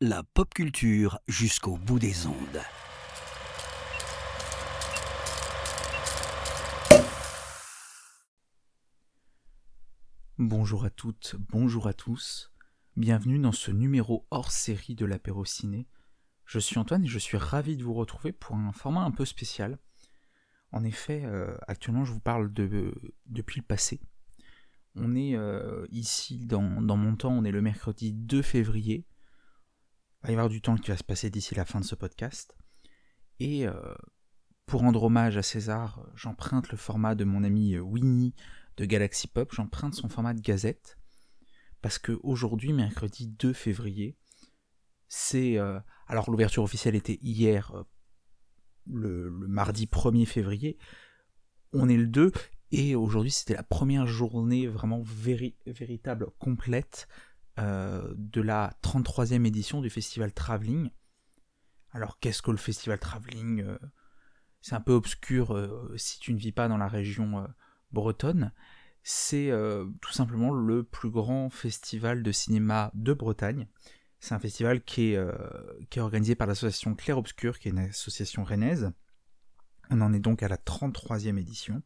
La pop culture jusqu'au bout des ondes. Bonjour à toutes, bonjour à tous. Bienvenue dans ce numéro hors série de l'apéro ciné. Je suis Antoine et je suis ravi de vous retrouver pour un format un peu spécial. En effet, euh, actuellement je vous parle de, depuis le passé. On est euh, ici dans, mon temps, on est le mercredi 2 février. Il va y avoir du temps qui va se passer d'ici la fin de ce podcast. Et euh, pour rendre hommage à César, j'emprunte le format de mon ami Winnie de Galaxy Pop, j'emprunte son format de gazette. Parce que aujourd'hui, mercredi 2 février, c'est. Euh, alors l'ouverture officielle était hier, le, le, mardi 1er février. On est le 2, et aujourd'hui, c'était la première journée vraiment véritable, complète euh, de la 33e édition du festival Travelling. Alors, qu'est-ce que le festival Travelling euh, C'est un peu obscur euh, si tu ne vis pas dans la région bretonne. C'est tout simplement le plus grand festival de cinéma de Bretagne. C'est un festival qui est, qui est organisé par l'association Claire Obscur, qui est une association rennaise. On en est donc à la 33e édition.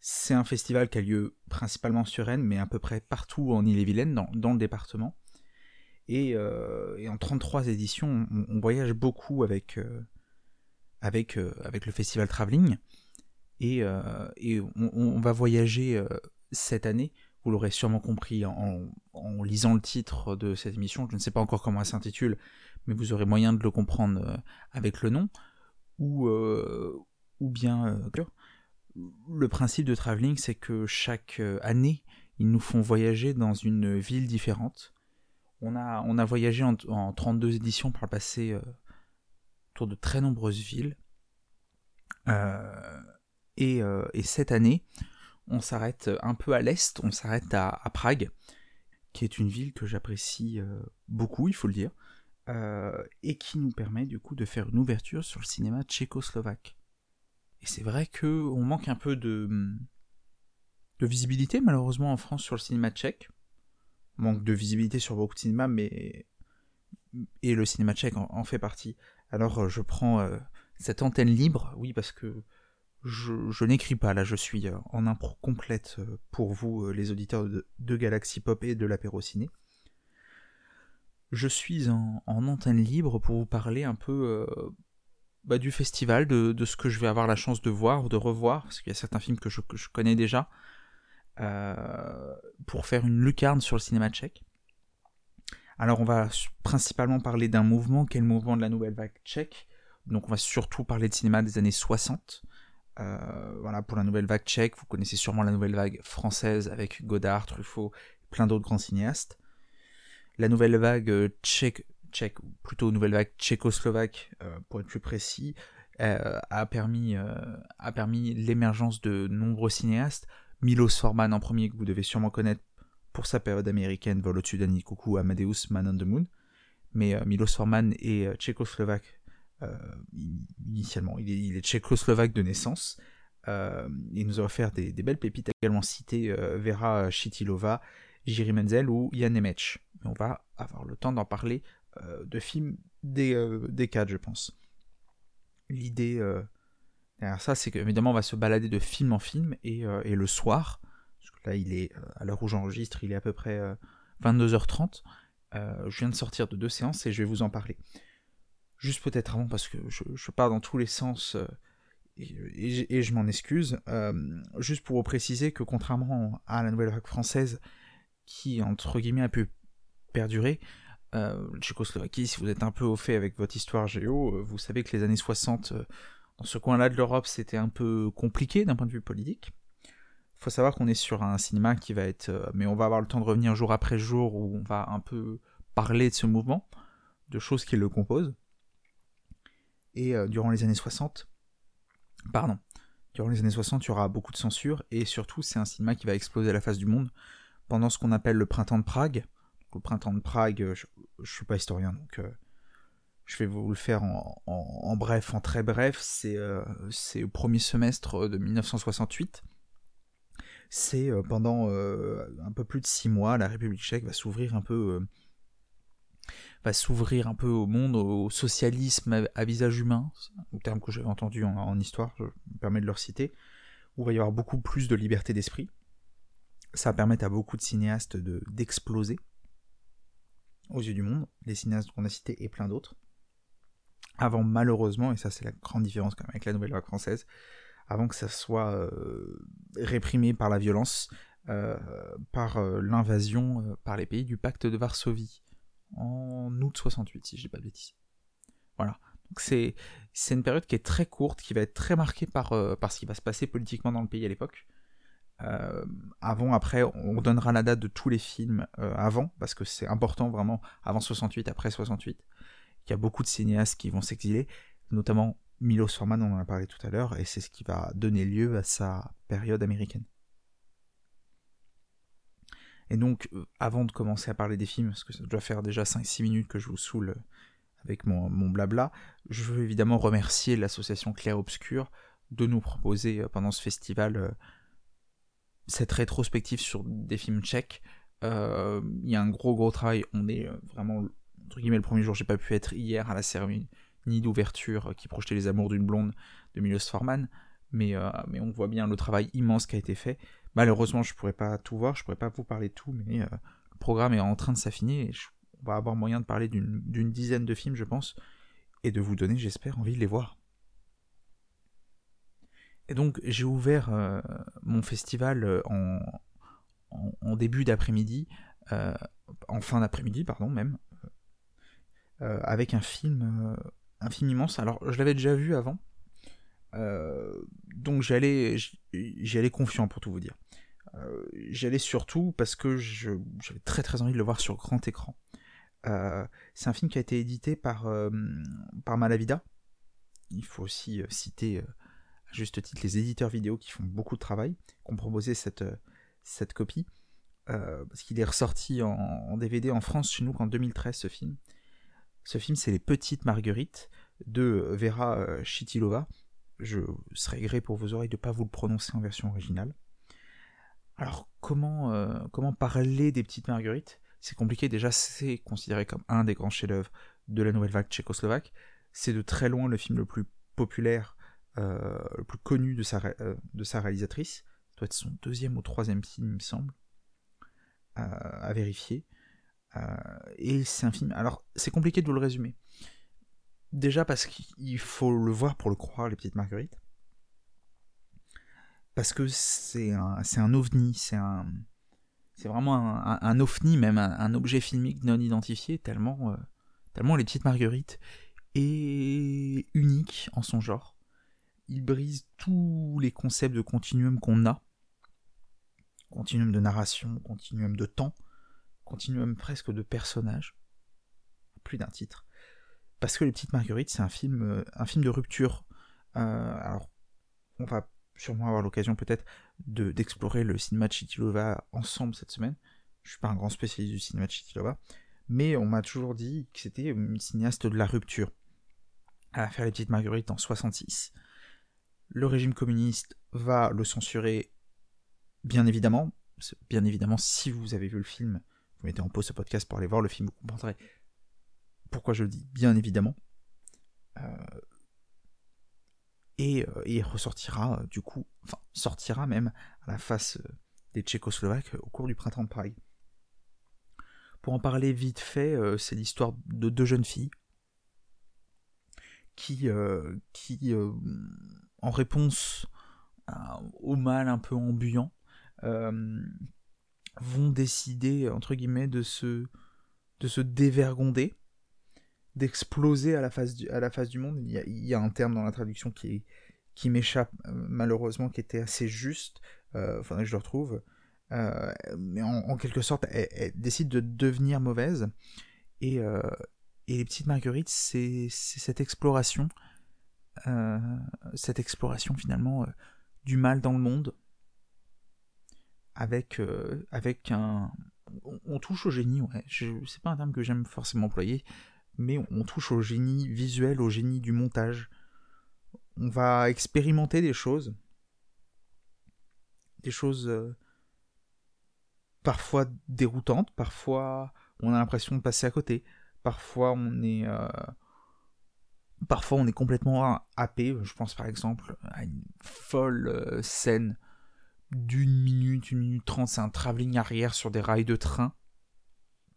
C'est un festival qui a lieu principalement sur Rennes, mais à peu près partout en Ille-et-Vilaine, dans, le département. Et, euh, en 33 éditions, on, voyage beaucoup avec, euh, euh, avec le festival Travelling. Et, on, va voyager cette année, vous l'aurez sûrement compris en, en, lisant le titre de cette émission, je ne sais pas encore comment elle s'intitule, mais vous aurez moyen de le comprendre avec le nom, ou, ou bien le principe de travelling, c'est que chaque euh, année, ils nous font voyager dans une ville différente. On a, voyagé en, 32 éditions par le passé euh, autour de très nombreuses villes. Euh, et, cette année, on s'arrête un peu à l'est, on s'arrête à, Prague, qui est une ville que j'apprécie beaucoup, il faut le dire, et qui nous permet du coup de faire une ouverture sur le cinéma tchécoslovaque. Et c'est vrai qu'on manque un peu de, de visibilité, malheureusement, en France sur le cinéma tchèque. On manque de visibilité sur beaucoup de cinémas, mais. Et le cinéma tchèque en, fait partie. Alors euh, je prends euh, cette antenne libre, oui, parce que je, n'écris pas, là je suis euh, en impro complète pour vous, les auditeurs de, Galaxy Pop et de l'apéro ciné. Je suis en, antenne libre pour vous parler un peu bah, du festival, de, ce que je vais avoir la chance de voir ou de revoir, parce qu'il y a certains films que je, connais déjà, euh, pour faire une lucarne sur le cinéma tchèque. Alors on va principalement parler d'un mouvement qui est le mouvement de la nouvelle vague tchèque. Donc on va surtout parler de cinéma des années 60. Euh, voilà, pour la nouvelle vague tchèque, vous connaissez sûrement la nouvelle vague française avec Godard, Truffaut, plein d'autres grands cinéastes. La nouvelle vague euh, tchèque tchèque, ou plutôt nouvelle vague tchécoslovaque euh, pour être plus précis, euh, a permis, euh, a permis l'émergence de nombreux cinéastes. Milos Forman en premier, que vous devez sûrement connaître pour sa période américaine, Vol au-dessus d'Annie Coucou, Amadeus, Man on the Moon. Mais Milos Forman est tchécoslovaque initialement. Il est, tchécoslovaque de naissance. il nous a offert des, belles pépites, également citées Vera Chitilova, Jiri Menzel ou Jan Nemec. on va avoir le temps d'en parler de films des, euh, des cadres, je pense. L'idée euh, derrière ça, c'est qu'évidemment, on va se balader de film en film et, le soir, parce que là, il est, à l'heure où j'enregistre, il est à peu près 22h30. je viens de sortir de deux séances et je vais vous en parler. Juste peut-être avant, parce que je, pars dans tous les sens et, je m'en excuse. juste pour préciser que contrairement à la nouvelle vague française, qui entre guillemets a pu perdurer, euh, Tchécoslovaquie, si vous êtes un peu au fait avec votre histoire géo, euh, vous savez que les années 60, euh, dans ce coin-là de l'Europe, c'était un peu compliqué d'un point de vue politique. Il faut savoir qu'on est sur un cinéma qui va être... Mais on va avoir le temps de revenir jour après jour où on va un peu parler de ce mouvement, de choses qui le composent. Et durant les années 60, pardon, durant les années 60, il y aura beaucoup de censure, et surtout, c'est un cinéma qui va exploser à la face du monde pendant ce qu'on appelle le printemps de Prague, le printemps de Prague, je, ne suis pas historien, donc euh, je vais vous le faire en, bref, en très bref. Euh, c'est au premier semestre de 1968. C'est euh, pendant un peu plus de six mois, la République tchèque va s'ouvrir un peu va s'ouvrir un peu au monde, au socialisme à, visage humain, un terme que j'avais entendu en, histoire, je me permets de le citer, où il va y avoir beaucoup plus de liberté d'esprit. Ça va permettre à beaucoup de cinéastes d'exploser aux yeux du monde, les cinéastes qu'on a cités et plein d'autres. Avant, malheureusement, et ça c'est la grande différence quand même avec la nouvelle vague française, avant que ça soit euh, réprimé par la violence, euh, par euh, l'invasion par les pays du pacte de Varsovie en août 68, si je dis pas de bêtises. Voilà. Donc c'est c'est une période qui est très courte, qui va être très marquée par par ce qui va se passer politiquement dans le pays à l'époque. Avant, après, on donnera la date de tous les films avant, parce que c'est important vraiment, avant 68, après 68. Il y a beaucoup de cinéastes qui vont s'exiler, notamment Milos Forman, on en a parlé tout à l'heure, et c'est ce qui va donner lieu à sa période américaine. Et donc, euh, avant de commencer à parler des films, parce que ça doit faire déjà 5-6 minutes que je vous saoule euh, avec mon, blabla, je veux évidemment remercier l'association Claire Obscur de nous proposer euh, pendant ce festival cette rétrospective sur des films tchèques. Il y a un gros gros travail, on est vraiment, entre guillemets, le premier jour, j'ai pas pu être hier à la cérémonie d'ouverture qui projetait les amours d'une blonde de Milos Forman, mais, mais on voit bien le travail immense qui a été fait. Malheureusement, je pourrais pas tout voir, je pourrais pas vous parler de tout, mais euh, le programme est en train de s'affiner et on va avoir moyen de parler d'une dizaine de films, je pense, et de vous donner, j'espère, envie de les voir. Et donc, j'ai ouvert euh, mon festival euh, en, début d'après-midi, en fin d'après-midi, pardon, même, avec un film, un film immense. Alors, je l'avais déjà vu avant, euh, donc j'allais, j'allais confiant pour tout vous dire. Euh, j'allais surtout parce que j'avais très très envie de le voir sur grand écran. Euh, c'est un film qui a été édité par, par Malavida. Il faut aussi citer juste titre les éditeurs vidéo qui font beaucoup de travail, qui ont proposé cette, cette copie. parce qu'il est ressorti en, DVD en France chez nous qu'en 2013 ce film. Ce film c'est Les Petites Marguerites de Vera Chitilova, je serais gré pour vos oreilles de ne pas vous le prononcer en version originale. Alors, comment, euh, comment parler des petites marguerites? C'est compliqué, déjà, c'est considéré comme un des grands chefs-d'œuvre de la nouvelle vague tchécoslovaque. C'est de très loin le film le plus populaire, euh, le plus connu de sa, euh, de sa réalisatrice. Ça doit être son deuxième ou troisième film, il me semble, à vérifier. et c'est un film. Alors, c'est compliqué de vous le résumer. Déjà parce qu'il faut le voir pour le croire, les petites marguerites. Parce que c'est un, c'est un ovni, c'est un, c'est vraiment un, ovni, même un, objet filmique non identifié, tellement, euh, tellement les petites marguerites est unique en son genre. Il brise tous les concepts de continuum qu'on a. Continuum de narration, continuum de temps, continuum presque de personnages. Plus d'un titre parce que Les Petites Marguerites, c'est un film, euh, un film de rupture. Euh, alors, on va sûrement avoir l'occasion peut-être d'explorer le cinéma de Chitilova ensemble cette semaine. Je suis pas un grand spécialiste du cinéma de Chitilova, mais on m'a toujours dit que c'était une cinéaste de la rupture. Elle va faire Les Petites Marguerites en 66. Le régime communiste va le censurer, bien évidemment. Bien évidemment, si vous avez vu le film, vous mettez en pause ce podcast pour aller voir le film, vous comprendrez pourquoi je le dis Bien évidemment. Euh, et, euh, il ressortira, euh, du coup, enfin, sortira même à la face des Tchécoslovaques au cours du printemps de Prague. Pour en parler vite fait, c'est l'histoire de deux jeunes filles qui, qui en réponse au mal un peu ambiant, vont décider, entre guillemets, de se, de se dévergonder d'exploser à, la face du, à la face du monde. Il y, a, un terme dans la traduction qui, qui m'échappe euh, malheureusement, qui était assez juste. Euh, faudrait que je le retrouve. Euh, mais en, quelque sorte, elle, décide de devenir mauvaise. Et, euh, et les petites marguerites, c'est cette exploration, cette exploration finalement du mal dans le monde, avec, avec un... On, touche au génie. C'est pas un terme que j'aime forcément employer, mais on touche au génie visuel, au génie du montage. On va expérimenter des choses, des choses euh, parfois déroutantes, parfois on a l'impression de passer à côté, Parfois, on est. euh, Parfois, on est complètement happé. Je pense par exemple à une folle euh, scène d'une minute, une minute trente. C'est un travelling arrière sur des rails de train.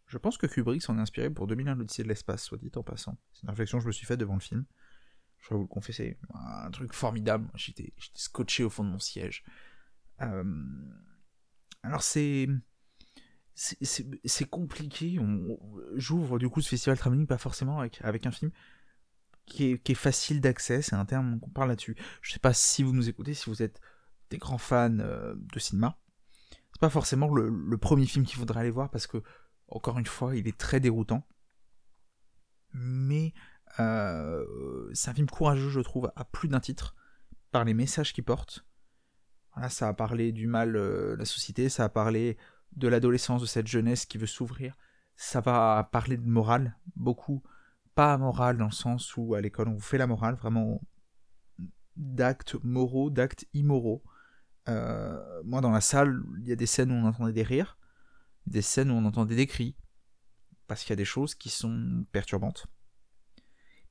Je pense que Kubrick s'en est inspiré pour 2001 l'Odyssée de l'espace, soit dit en passant. C'est une réflexion que je me suis faite devant le film. Je vais vous le confesser. Un truc formidable. J'étais scotché au fond de mon siège. Euh, Alors c'est... c'est- compliqué. J'ouvre du coup ce festival travelling pas forcément avec, avec un film qui est, qui est facile d'accès. C'est un terme qu'on parle là-dessus. Je sais pas si vous nous écoutez, si vous êtes des grands fans euh, de cinéma. C'est pas forcément le, premier film qu'il faudrait aller voir parce que, encore une fois, il est très déroutant. Mais euh, c'est un film courageux, je trouve, à plus d'un titre, par les messages qu'il porte. Voilà, ça a parlé du mal euh, la société, ça a parlé de l'adolescence, de cette jeunesse qui veut s'ouvrir. Ça va parler de morale, beaucoup. Pas morale dans le sens où à l'école on vous fait la morale, vraiment d'actes moraux, d'actes immoraux. Euh, moi dans la salle, il y a des scènes où on entendait des rires, des scènes où on entendait des cris, parce qu'il y a des choses qui sont perturbantes.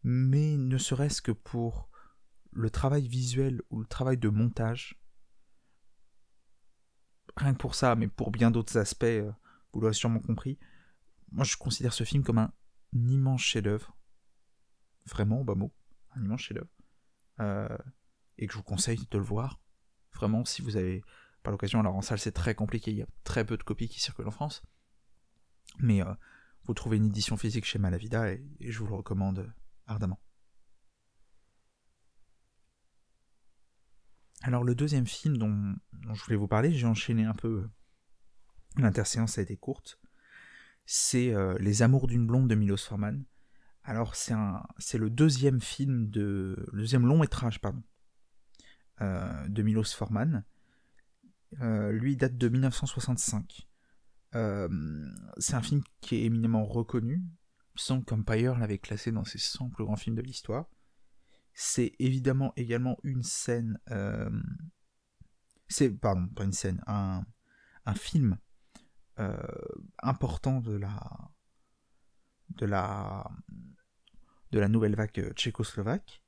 Mais ne serait-ce que pour le travail visuel ou le travail de montage, rien que pour ça, mais pour bien d'autres aspects, euh, vous l'aurez sûrement compris, moi je considère ce film comme un immense chef-d'œuvre. Vraiment, au bas mot, un immense chef-d'œuvre. Euh, et que je vous conseille de le voir. Vraiment, si vous avez pas l'occasion, alors en salle c'est très compliqué, il y a très peu de copies qui circulent en France. Mais euh, vous trouvez une édition physique chez Malavida et, je vous le recommande ardemment. Alors le deuxième film dont, dont je voulais vous parler, j'ai enchaîné un peu. euh, L'interséance a été courte. C'est euh, Les Amours d'une blonde de Milos Forman. Alors c'est un, c'est le deuxième film de, deuxième long métrage pardon, euh, de Milos Forman. Euh, lui date de 1965. Euh, c'est un film qui est éminemment reconnu. Il semble qu'Empire l'avait classé dans ses 100 plus grands films de l'histoire. C'est évidemment également une scène. c'est pardon, pas une scène, un, un film euh, important de la de la de la nouvelle vague tchécoslovaque.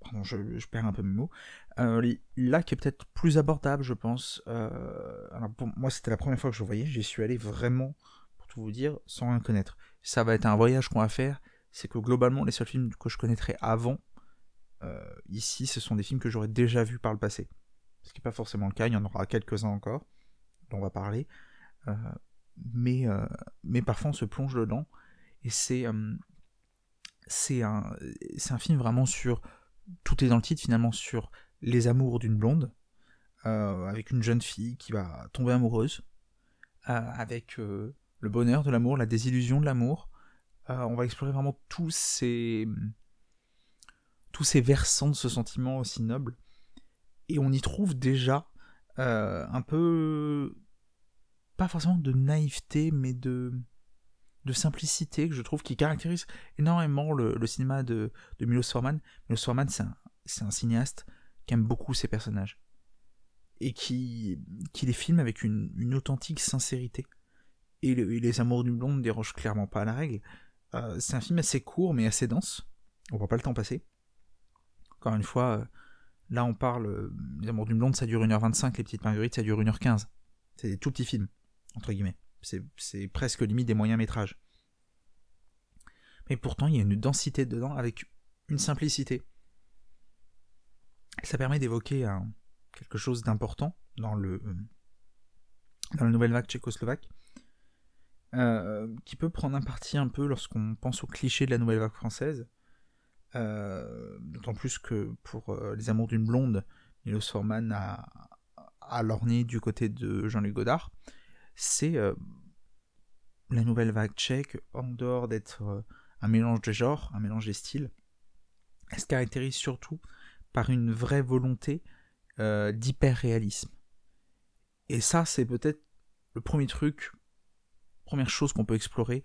Pardon, je, perds un peu mes mots. Euh, là, qui est peut-être plus abordable, je pense. Euh, alors pour moi, c'était la première fois que je voyais. J'y suis allé vraiment, pour tout vous dire, sans rien connaître. Ça va être un voyage qu'on va faire. C'est que globalement, les seuls films que je connaîtrais avant, ici, ce sont des films que j'aurais déjà vus par le passé. Ce qui n'est pas forcément le cas. Il y en aura quelques-uns encore dont on va parler. Euh, mais, euh, mais parfois, on se plonge dedans. Et c'est euh, c'est un, un film vraiment sur. Tout est dans le titre finalement sur les amours d'une blonde, avec une jeune fille qui va tomber amoureuse, avec le bonheur de l'amour, la désillusion de l'amour. On va explorer vraiment tous ces, tous ces versants de ce sentiment aussi noble. Et on y trouve déjà un peu, pas forcément de naïveté, mais de, de simplicité que je trouve qui caractérise énormément le, cinéma de, de Milos Forman. Milos Forman, c'est un, un cinéaste qui aime beaucoup ses personnages et qui, qui les filme avec une, une authentique sincérité. Et, le- et Les Amours d'une blonde ne dérogent clairement pas à la règle. Euh, c'est un film assez court mais assez dense. On voit pas le temps passer. Encore une fois, euh, là on parle. euh, Les Amours d'une blonde ça dure 1h25, Les Petites Marguerites ça dure 1h15. C'est des tout petits films, entre guillemets. C'est presque limite des moyens métrages. Mais pourtant, il y a une densité dedans avec une simplicité. Ça permet d'évoquer un- quelque chose d'important dans la nouvelle vague tchécoslovaque, euh, qui peut prendre un parti un peu lorsqu'on pense aux clichés de la nouvelle vague française. Euh, D'autant plus que pour euh, Les Amours d'une blonde, Milos Forman a, a du côté de Jean-Luc Godard. C'est euh, la nouvelle vague tchèque, en dehors d'être euh, un mélange de genres, un mélange des styles, elle se caractérise surtout par une vraie volonté euh, d'hyper-réalisme. Et ça, c'est peut-être le premier truc, première chose qu'on peut explorer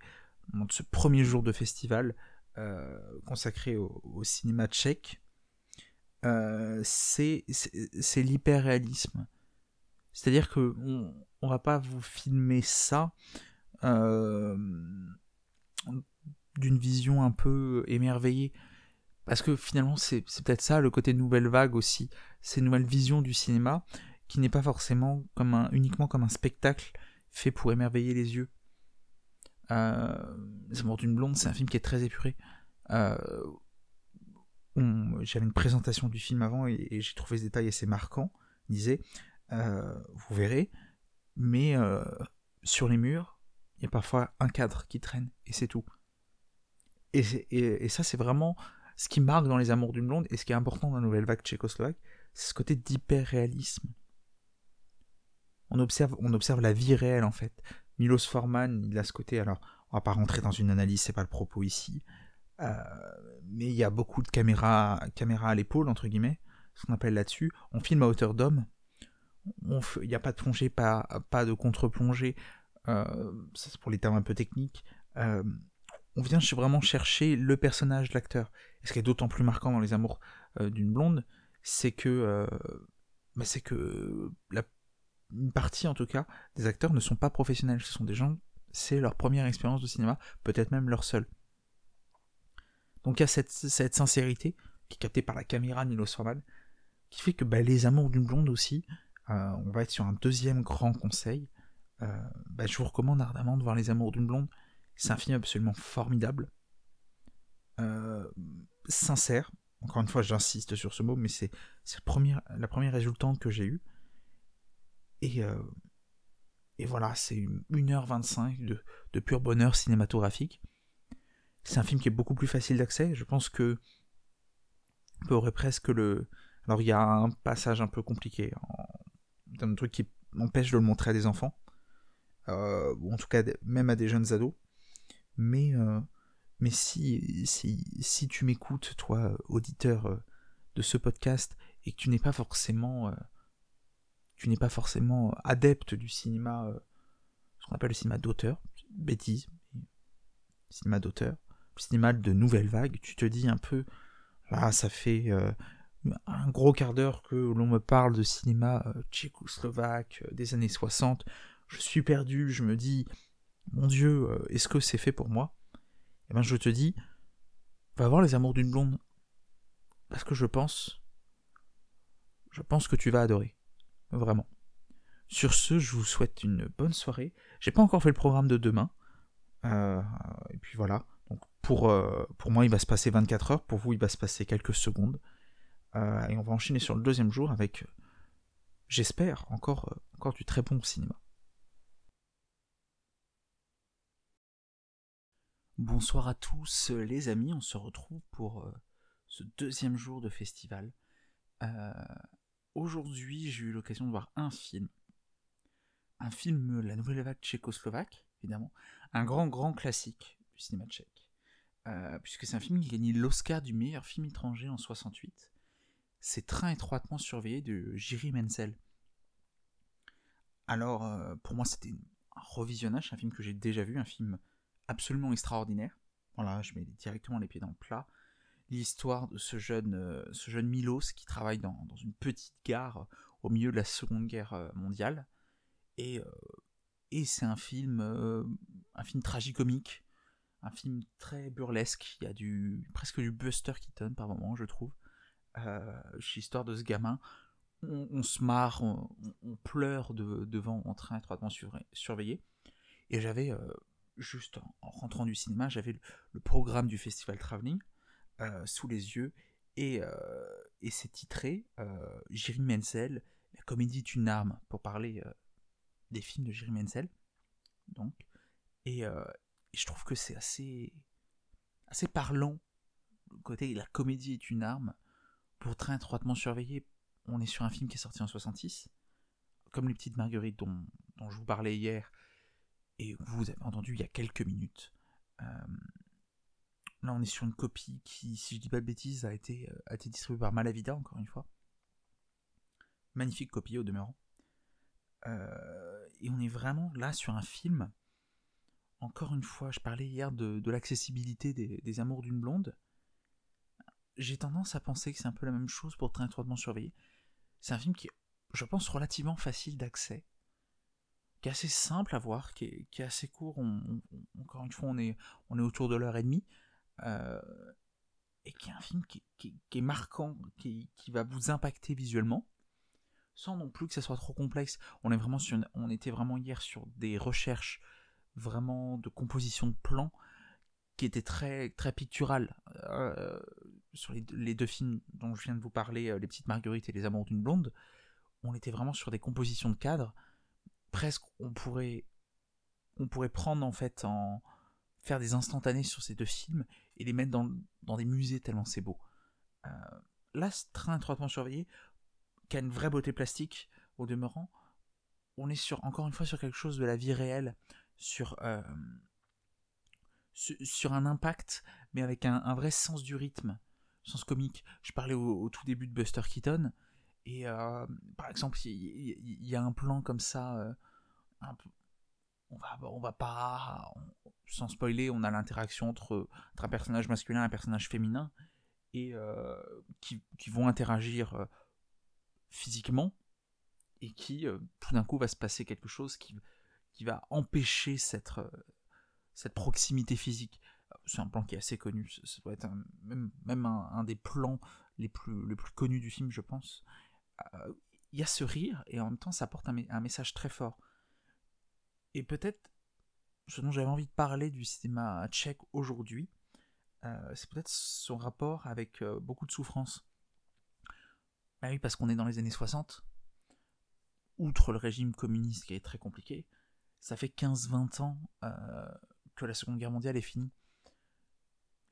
dans ce premier jour de festival euh, consacré au, au cinéma tchèque. C'est l'hyper-réalisme. C'est-à-dire que on, va pas vous filmer ça euh, d'une vision un peu émerveillée. Parce que finalement, c'est peut-être ça le côté nouvelle vague aussi. Ces nouvelles visions du cinéma qui n'est pas forcément comme un, uniquement comme un spectacle fait pour émerveiller les yeux. Euh, Amours d'une blonde, c'est un film qui est très épuré. Euh, J'avais une présentation du film avant et, j'ai trouvé ce détail assez marquant. Il disait, vous verrez, mais euh, sur les murs, il y a parfois un cadre qui traîne et c'est tout. Et, et, ça, c'est vraiment ce qui marque dans Les Amours d'une blonde et ce qui est important dans la nouvelle vague tchécoslovaque, c'est ce côté d'hyper-réalisme. On observe, on observe la vie réelle en fait. Milos Forman, il a ce côté, alors on va pas rentrer dans une analyse, c'est pas le propos ici, euh, mais il y a beaucoup de caméras, caméras à l'épaule, entre guillemets, ce qu'on appelle là-dessus. On filme à hauteur d'homme, il n'y a pas de plongée, pas, pas de contre-plongée, euh, ça c'est pour les termes un peu techniques. Euh, on vient vraiment chercher le personnage, l'acteur. Et ce qui est d'autant plus marquant dans Les Amours d'une blonde, c'est que, bah, c'est que une partie en tout cas des acteurs ne sont pas professionnels, ce sont des gens, c'est leur première expérience de cinéma, peut-être même leur seule. Donc il y a cette, sincérité qui est captée par la caméra de Milos Forman, qui fait que bah, Les Amours d'une blonde aussi, euh, on va être sur un deuxième grand conseil. Euh, bah, je vous recommande ardemment de voir Les Amours d'une blonde. C'est un film absolument formidable, euh, sincère. Encore une fois, j'insiste sur ce mot, mais c'est la première, résultante que j'ai eue. Et, euh, et voilà, c'est 1h25 de, de, pur bonheur cinématographique. C'est un film qui est beaucoup plus facile d'accès. Je pense que on aurait presque le. Alors il y a un passage un peu compliqué, un truc qui empêche de le montrer à des enfants, euh, ou en tout cas même à des jeunes ados. Mais, euh, mais si, si, si tu m'écoutes, toi, auditeur de ce podcast, et que tu n'es pas forcément tu n'es pas forcément adepte du cinéma, euh, ce qu'on appelle le cinéma d'auteur, bêtise, cinéma d'auteur, cinéma de nouvelle vague, tu te dis un peu, là ça fait euh, un gros quart d'heure que l'on me parle de cinéma euh, tchécoslovaque des années 60, je suis perdu, je me dis, mon Dieu, est-ce que c'est fait pour moi? Eh bien je te dis, va voir les amours d'une blonde, parce que je pense, je pense que tu vas adorer. Vraiment. Sur ce, je vous souhaite une bonne soirée. J'ai pas encore fait le programme de demain. Euh, et puis voilà. Euh, pour moi, il va se passer 24 heures. Pour vous, il va se passer quelques secondes. Euh, et on va enchaîner sur le deuxième jour avec, j'espère, encore, encore du très bon cinéma. Bonsoir à tous les amis, on se retrouve pour ce deuxième jour de festival aujourd'hui, j'ai eu l'occasion de voir un film. Un film, La Nouvelle Vague tchécoslovaque, évidemment. Un grand, grand classique du cinéma tchèque. Euh, puisque c'est un film qui a gagné l'Oscar du meilleur film étranger en 68. C'est Train étroitement surveillé de Jiri Menzel. Alors, euh, pour moi, c'était un revisionnage, un film que j'ai déjà vu, un film absolument extraordinaire. Voilà, je mets directement les pieds dans le plat l'histoire de ce jeune, euh, ce jeune Milos qui travaille dans, une petite gare au milieu de la Seconde Guerre euh, mondiale. Et, euh, et c'est un film, un film tragicomique, un film très burlesque. Il y a du, presque du Buster Keaton par moment, je trouve. L'histoire de ce gamin. On, se marre, on, pleure devant en train étroitement surveillé. Et j'avais, juste en, rentrant du cinéma, j'avais le, programme du festival Traveling euh, sous les yeux et, euh, et c'est titré euh, Jiri Menzel, la comédie est une arme, pour parler des films de Jiri Menzel. Donc, et, je trouve que c'est assez, assez parlant. Le côté la comédie est une arme, pour très étroitement surveiller, on est sur un film qui est sorti en 66, comme Les Petites Marguerites dont, dont je vous parlais hier, et vous avez entendu il y a quelques minutes. Là, on est sur une copie qui, si je dis pas de bêtises, a été, euh, a été distribuée par Malavida, encore une fois. Magnifique copie au demeurant. Euh, et on est vraiment là sur un film. Encore une fois, je parlais hier de, l'accessibilité des, amours d'une blonde. J'ai tendance à penser que c'est un peu la même chose pour Très étroitement surveillé. C'est un film qui est, je pense, relativement facile d'accès, qui est assez simple à voir, qui est, assez court. encore une fois, on est, on est autour de l'heure et demie. Euh, et qui est un film qui, est marquant, qui, va vous impacter visuellement, sans non plus que ça soit trop complexe. On, est vraiment sur on était vraiment hier sur des recherches vraiment de composition de plans qui étaient très, très picturales. Euh, sur les, deux films dont je viens de vous parler, euh, Les Petites Marguerites et Les Amours d'une Blonde, on était vraiment sur des compositions de cadres. Presque, on pourrait, on pourrait prendre en fait en faire des instantanés sur ces deux films et les mettre dans, des musées tellement c'est beau. Euh, là, ce train étroitement surveillé, qui a une vraie beauté plastique au demeurant, on est sur encore une fois sur quelque chose de la vie réelle, sur euh, sur un impact, mais avec un, vrai sens du rythme, sens comique. Je parlais au, tout début de Buster Keaton, et euh, par exemple, il y, a un plan comme ça, euh, on va, on va pas, sans spoiler, on a l'interaction entre, un personnage masculin et un personnage féminin, et euh, qui, vont interagir physiquement, et qui, tout d'un coup, va se passer quelque chose qui, qui va empêcher cette, cette proximité physique c'est un plan qui est assez connu, ça doit être même, un, des plans les plus, connus du film, je pense. Euh, il y a ce rire, et en même temps, ça apporte un, message très fort. Et peut-être, ce dont j'avais envie de parler du cinéma tchèque aujourd'hui, euh, c'est peut-être son rapport avec euh, beaucoup de souffrance. Bah oui, parce qu'on est dans les années 60, outre le régime communiste qui est très compliqué, ça fait 15-20 ans que la Seconde Guerre mondiale est finie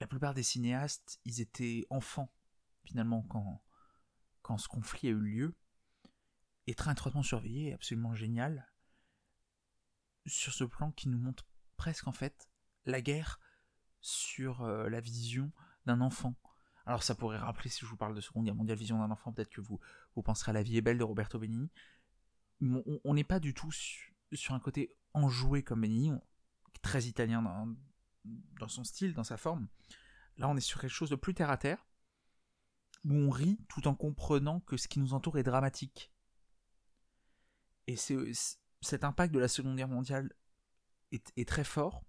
la plupart des cinéastes, ils étaient enfants, finalement, quand, quand ce conflit a eu lieu. Et très étroitement surveillé, absolument génial, sur ce plan qui nous montre presque, en fait, la guerre sur euh, la vision d'un enfant. Alors ça pourrait rappeler, si je vous parle de Seconde Guerre mondiale, vision d'un enfant, peut-être que vous, vous penserez à La vie est belle de Roberto Benigni. On n'est pas du tout sur un côté enjoué comme Benigni, très italien dans son style, dans sa forme. Là, on est sur quelque chose de plus terre à terre, où on rit tout en comprenant que ce qui nous entoure est dramatique. Et c'est, cet impact de la Seconde Guerre mondiale est, très fort,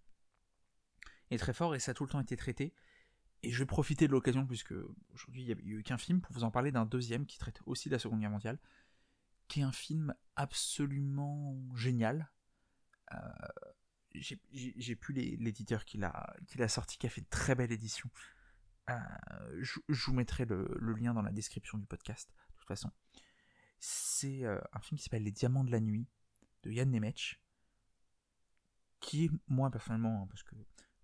est très fort, et ça a tout le temps été traité. Et je vais profiter de l'occasion, puisque aujourd'hui il n'y a eu qu'un film, pour vous en parler d'un deuxième qui traite aussi de la Seconde Guerre mondiale, qui est un film absolument génial. Euh, j'ai plus l'éditeur qui l'a sorti, qui a fait une très belle édition. Euh, je, vous mettrai le, lien dans la description du podcast, de toute façon. C'est euh, un film qui s'appelle Les Diamants de la Nuit, de Yann Nemec, qui est, moi personnellement, hein, parce que,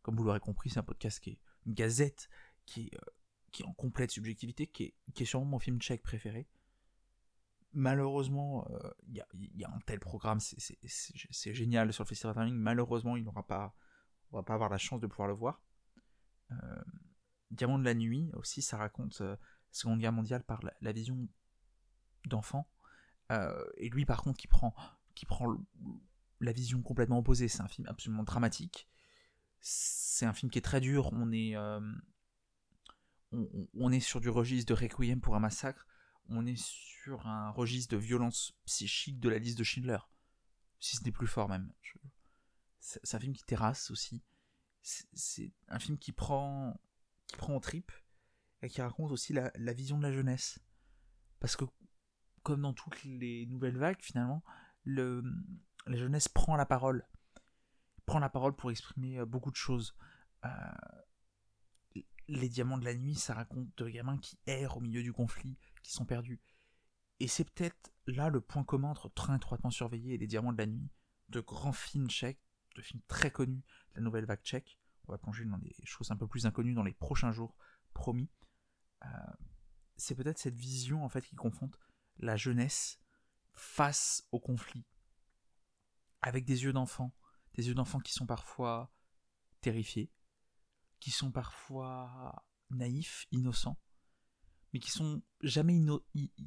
comme vous l'aurez compris, c'est un podcast qui est une gazette, qui est, euh, qui en complète subjectivité, qui est, qui est sûrement mon film tchèque préféré malheureusement, il euh, y, a un tel programme, c'est génial sur le festival Timing. Malheureusement, il n'aura pas, on va pas avoir la chance de pouvoir le voir. Euh, Diamant de la nuit aussi, ça raconte euh, la Seconde Guerre mondiale par la, vision d'enfant. et lui, par contre, qui prend, qui prend la vision complètement opposée. C'est un film absolument dramatique. C'est un film qui est très dur. On est, on, on, est sur du registre de Requiem pour un massacre on est sur un registre de violence psychique de la liste de Schindler. Si ce n'est plus fort même. C'est un film qui terrasse aussi. C'est un film qui prend, qui prend en trip et qui raconte aussi la, vision de la jeunesse. Parce que, comme dans toutes les nouvelles vagues, finalement, le, la jeunesse prend la parole. Prend la parole pour exprimer euh, beaucoup de choses. Euh, les diamants de la nuit, ça raconte de gamins qui errent au milieu du conflit, qui sont perdus. Et c'est peut-être là le point commun entre Train étroitement surveillé et les diamants de la nuit, de grands films tchèques, de films très connus la nouvelle vague tchèque. On va plonger dans des choses un peu plus inconnues dans les prochains jours, promis. Euh, c'est peut-être cette vision en fait qui confronte la jeunesse face au conflit, avec des yeux d'enfant, des yeux d'enfant qui sont parfois terrifiés, qui sont parfois naïfs, innocents, mais qui sont jamais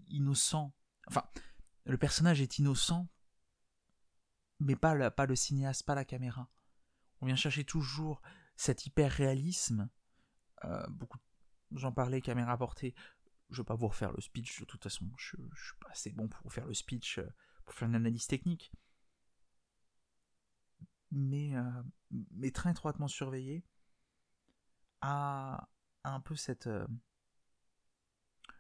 innocents. Enfin, le personnage est innocent, mais pas, le cinéaste, pas la caméra. On vient chercher toujours cet hyper-réalisme. Euh, beaucoup, j'en parlais, caméra portée. Je vais pas vous refaire le speech, de toute façon, je, je suis pas assez bon pour faire le speech, euh, pour faire une analyse technique. mais, euh, mais très étroitement surveillé, a, un peu cette,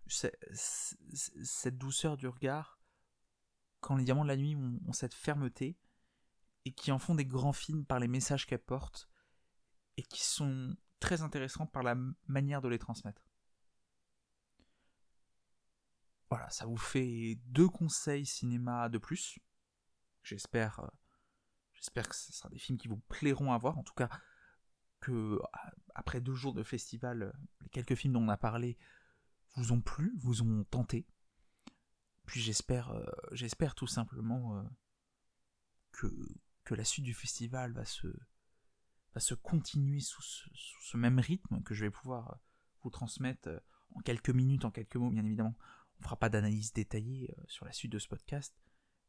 cette, douceur du regard quand les diamants de la nuit ont, cette fermeté et qui en font des grands films par les messages qu'elles portent et qui sont très intéressants par la manière de les transmettre. Voilà, ça vous fait deux conseils cinéma de plus. J'espère, euh, j'espère que ce sera des films qui vous plairont à voir. En tout cas, que après deux jours de festival, les quelques films dont on a parlé vous ont plu, vous ont tenté. Puis j'espère, euh, j'espère tout simplement euh, que, la suite du festival va se, va se continuer sous ce, même rythme que je vais pouvoir euh, vous transmettre en quelques minutes, en quelques mots, bien évidemment. On fera pas d'analyse détaillée sur la suite de ce podcast,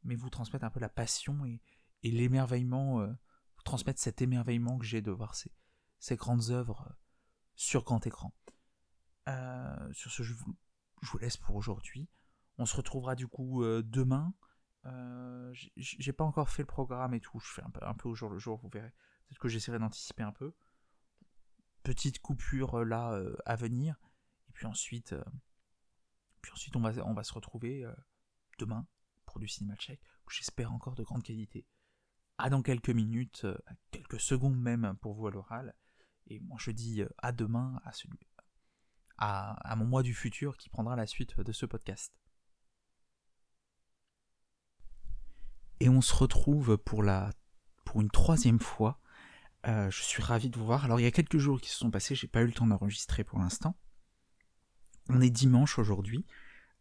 mais vous transmettre un peu la passion et, et l'émerveillement, vous transmettre cet émerveillement que j'ai de voir ces, ces grandes œuvres sur grand écran. Euh, sur ce, je vous, laisse pour aujourd'hui. On se retrouvera du coup euh, demain. Euh, j'ai pas encore fait le programme et tout. Je fais un peu, au jour le jour, vous verrez. Peut-être que j'essaierai d'anticiper un peu. Petite coupure là à venir. Et puis ensuite, puis ensuite on, va, on va se retrouver demain pour du cinéma tchèque. J'espère encore de grande qualité. À dans quelques minutes, quelques secondes même pour vous à l'oral. Et moi je dis à demain, à celui, à, mon moi du futur qui prendra la suite de ce podcast. Et on se retrouve pour, la, pour une troisième fois. Euh, je suis ravi de vous voir. Alors il y a quelques jours qui se sont passés, j'ai pas eu le temps d'enregistrer pour l'instant. On est dimanche aujourd'hui.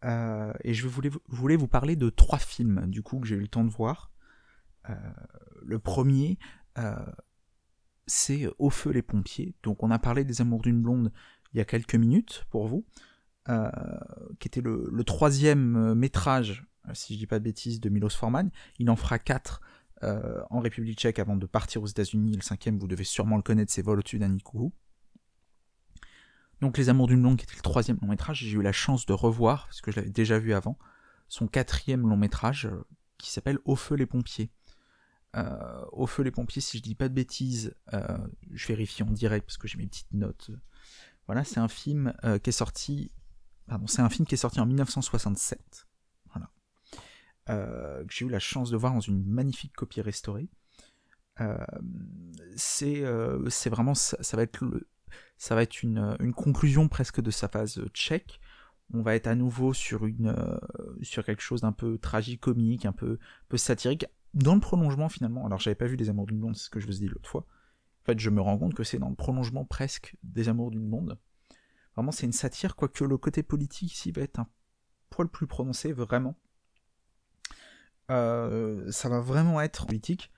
Euh, et je voulais, vous parler de trois films du coup que j'ai eu le temps de voir. Euh, le premier, c'est Au feu les pompiers. Donc on a parlé des Amours d'une blonde il y a quelques minutes pour vous, euh, qui était le, troisième euh, métrage, euh, si je dis pas de bêtises, de Milos Forman. Il en fera quatre en République tchèque avant de partir aux États-Unis. Le cinquième, vous devez sûrement le connaître, c'est Vol au-dessus d'un Donc Les Amours d'une longue, qui était le troisième long métrage, j'ai eu la chance de revoir, parce que je l'avais déjà vu avant, son quatrième long métrage, qui s'appelle Au feu les pompiers. Au feu les pompiers, si je dis pas de bêtises, je vérifie en direct parce que j'ai mes petites notes voilà, c'est un film euh, qui est sorti. Pardon, c'est un film qui est sorti en 1967. Voilà. Euh, j'ai eu la chance de voir dans une magnifique copie restaurée. Euh, c'est vraiment ça, va être une, conclusion presque de sa phase tchèque. On va être à nouveau sur quelque chose d'un peu tragique-comique, un peu, peu satirique, dans le prolongement finalement. Alors j'avais pas vu Les Amours du Monde, c'est ce que je vous ai dit l'autre fois. En fait, je me rends compte que c'est dans le prolongement presque des Amours du monde. Vraiment, c'est une satire, quoique le côté politique ici va être un poil plus prononcé, vraiment. Euh, ça va vraiment être politique.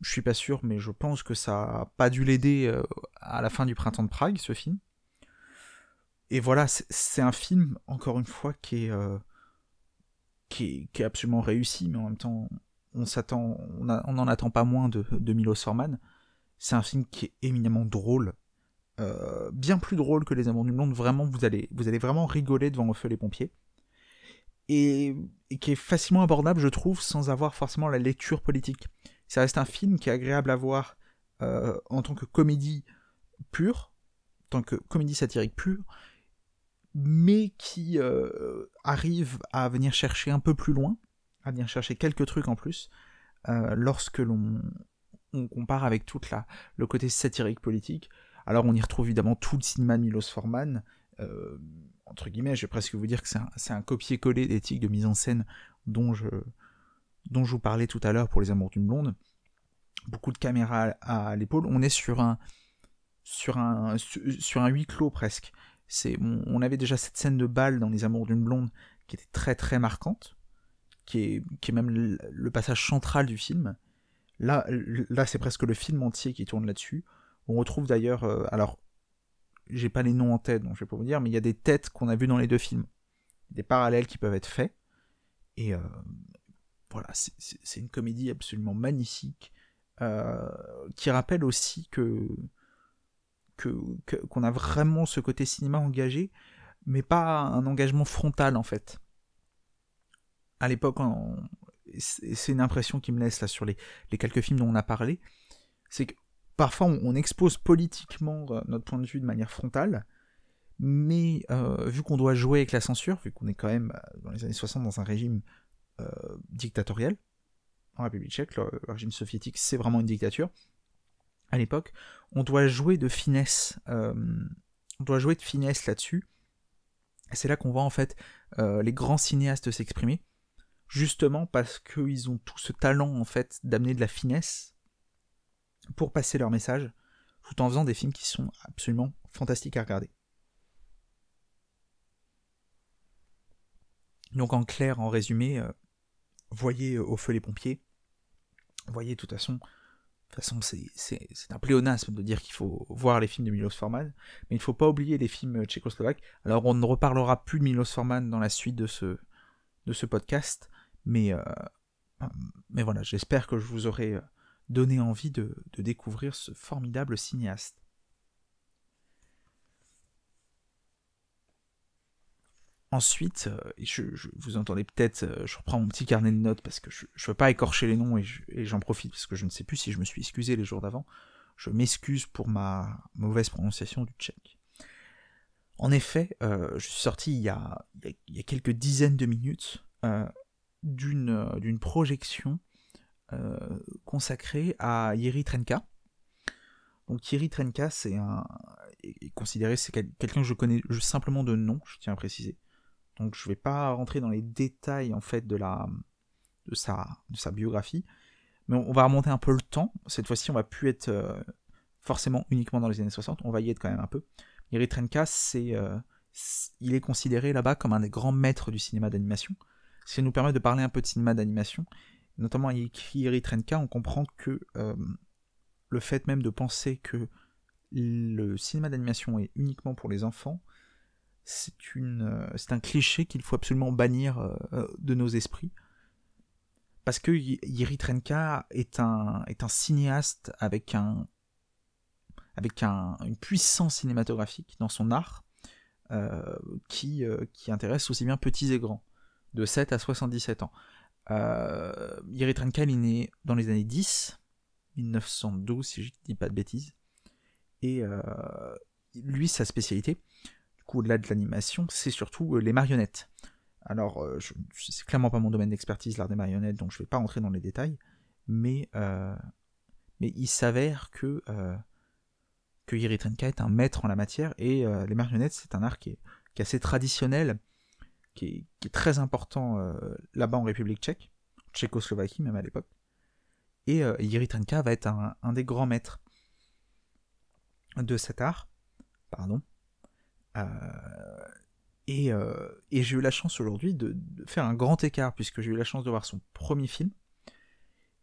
Je suis pas sûr, mais je pense que ça a pas dû l'aider euh, à la fin du printemps de Prague, ce film. Et voilà, c'est un film, encore une fois, qui est, euh, qui est, absolument réussi, mais en même temps, on s'attend, on n'en attend pas moins de, de Milos Forman. C'est un film qui est éminemment drôle, euh, bien plus drôle que Les Amours du Monde. Vraiment, vous allez, vous allez vraiment rigoler devant Au feu les pompiers. Et, qui est facilement abordable, je trouve, sans avoir forcément la lecture politique. Ça reste un film qui est agréable à voir euh, en tant que comédie pure, en tant que comédie satirique pure, mais qui euh, arrive à venir chercher un peu plus loin à venir chercher quelques trucs en plus euh, lorsque l'on compare avec toute la, le côté satirique politique. Alors on y retrouve évidemment tout le cinéma de Milos Forman. Euh, entre guillemets, je vais presque vous dire que c'est un, copier-coller d'éthique de mise en scène dont je, dont je vous parlais tout à l'heure pour Les Amours d'une blonde. Beaucoup de caméras à, l'épaule. On est sur un, sur un, sur un huis clos presque. On, avait déjà cette scène de balle dans Les Amours d'une blonde qui était très très marquante qui est, même le, passage central du film. Là, là c'est presque le film entier qui tourne là-dessus. On retrouve d'ailleurs, euh, alors, j'ai pas les noms en tête, donc je vais pas vous dire, mais il y a des têtes qu'on a vues dans les deux films. Des parallèles qui peuvent être faits. Et euh, voilà, c'est une comédie absolument magnifique, euh, qui rappelle aussi que qu'on a vraiment ce côté cinéma engagé, mais pas un engagement frontal en fait à l'époque, c'est une impression qui me laisse là sur les, quelques films dont on a parlé, c'est que parfois on, expose politiquement euh, notre point de vue de manière frontale, mais euh, vu qu'on doit jouer avec la censure, vu qu'on est quand même dans les années 60 dans un régime dictatorial, en République tchèque, le, régime soviétique c'est vraiment une dictature, à l'époque, on doit jouer de finesse, on doit jouer de finesse là-dessus, c'est là qu'on voit en fait les grands cinéastes s'exprimer, justement parce qu'ils ont tout ce talent en fait d'amener de la finesse pour passer leur message, tout en faisant des films qui sont absolument fantastiques à regarder. Donc en clair, en résumé, euh, voyez euh, au feu les pompiers, voyez de toute façon, de toute façon c'est un pléonasme de dire qu'il faut voir les films de Milos Forman, mais il ne faut pas oublier les films tchécoslovaques. Alors on ne reparlera plus de Milos Forman dans la suite de ce podcast, mais, euh, mais voilà, j'espère que je vous aurai euh, donné envie de, découvrir ce formidable cinéaste. Ensuite, euh, vous entendez peut-être, je reprends mon petit carnet de notes parce que je ne veux pas écorcher les noms et j'en profite parce que je ne sais plus si je me suis excusé les jours d'avant. Je m'excuse pour ma mauvaise prononciation du tchèque. En effet, je suis sorti il y, a, quelques dizaines de minutes d'une projection euh, consacrée à Yeri Trenka. Donc Yeri Trenka, c'est un est considéré c'est quelqu'un que je connais simplement de nom, je tiens à préciser. Donc je vais pas rentrer dans les détails en fait de la de sa biographie, mais on, va remonter un peu le temps. Cette fois-ci, on va plus être euh, forcément uniquement dans les années 60, on va y être quand même un peu. Yeri Trenka, c'est il est considéré là-bas comme un des grands maîtres du cinéma d'animation ça nous permet de parler un peu de cinéma d'animation. Notamment à Yeri Trenka, on comprend que euh, le fait même de penser que le cinéma d'animation est uniquement pour les enfants, c'est euh, un cliché qu'il faut absolument bannir euh, de nos esprits. Parce que Yeri Trenka est un, cinéaste avec, un, avec une puissance cinématographique dans son art qui intéresse aussi bien petits et grands de 7 à 77 ans. Euh, Yeri Trenkal est né dans les années 10, 1912 si je ne dis pas de bêtises. Et euh, lui, sa spécialité, du coup au-delà de l'animation, c'est surtout euh, les marionnettes. Alors, euh, c'est clairement pas mon domaine d'expertise, l'art des marionnettes, donc je ne vais pas rentrer dans les détails, mais, il s'avère que, que Yeri Trenka est un maître en la matière, et les marionnettes, c'est un art qui est assez traditionnel, qui est, très important euh, là-bas en République tchèque, Tchécoslovaquie même à l'époque. Et euh, Trenka va être un, des grands maîtres de cet art. Pardon. Euh, et, j'ai eu la chance aujourd'hui de, faire un grand écart, puisque j'ai eu la chance de voir son premier film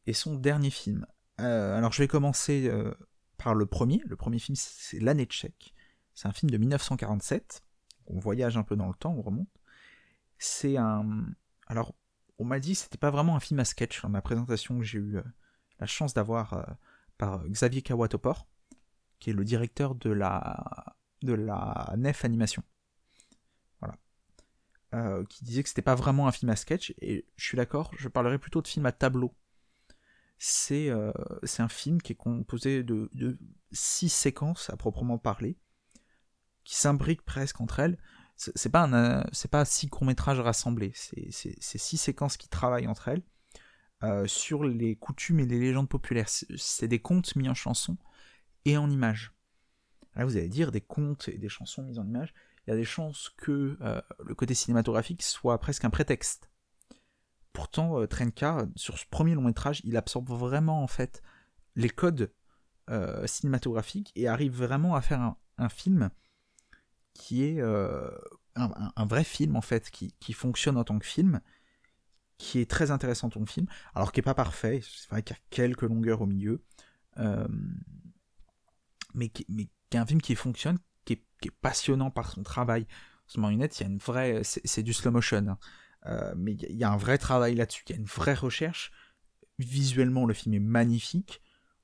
et son dernier film. alors je vais commencer par le premier. Le premier film, c'est L'année tchèque. C'est un film de 1947. On voyage un peu dans le temps, on remonte. C'est un. Alors, on m'a dit que c'était pas vraiment un film à sketch dans ma présentation que j'ai eu euh, la chance d'avoir euh, par Xavier Kawatopor, qui est le directeur de la, de la Nef Animation. Voilà. Euh, qui disait que c'était pas vraiment un film à sketch, et je suis d'accord, je parlerai plutôt de film à tableau. C'est un film qui est composé de six séquences à proprement parler, qui s'imbriquent presque entre elles, c'est pas c'est pas six courts métrages rassemblés, c'est six séquences qui travaillent entre elles euh, sur les coutumes et les légendes populaires. C'est des contes mis en chansons et en images. Là, vous allez dire des contes et des chansons mises en images. Il y a des chances que euh, le côté cinématographique soit presque un prétexte. Pourtant, euh, Trenka, sur ce premier long métrage, il absorbe vraiment en fait les codes cinématographiques et arrive vraiment à faire un film qui est euh, un, vrai film en fait, qui, fonctionne en tant que film, qui est très intéressant en film, alors qui n'est pas parfait, c'est vrai qu'il y a quelques longueurs au milieu, euh, mais, qui, mais qui est un film qui fonctionne, qui est, passionnant par son travail. Ce marionnette, il y a une vraie, c'est du slow motion, hein. euh, mais il y a un vrai travail là-dessus, il y a une vraie recherche. Visuellement, le film est magnifique.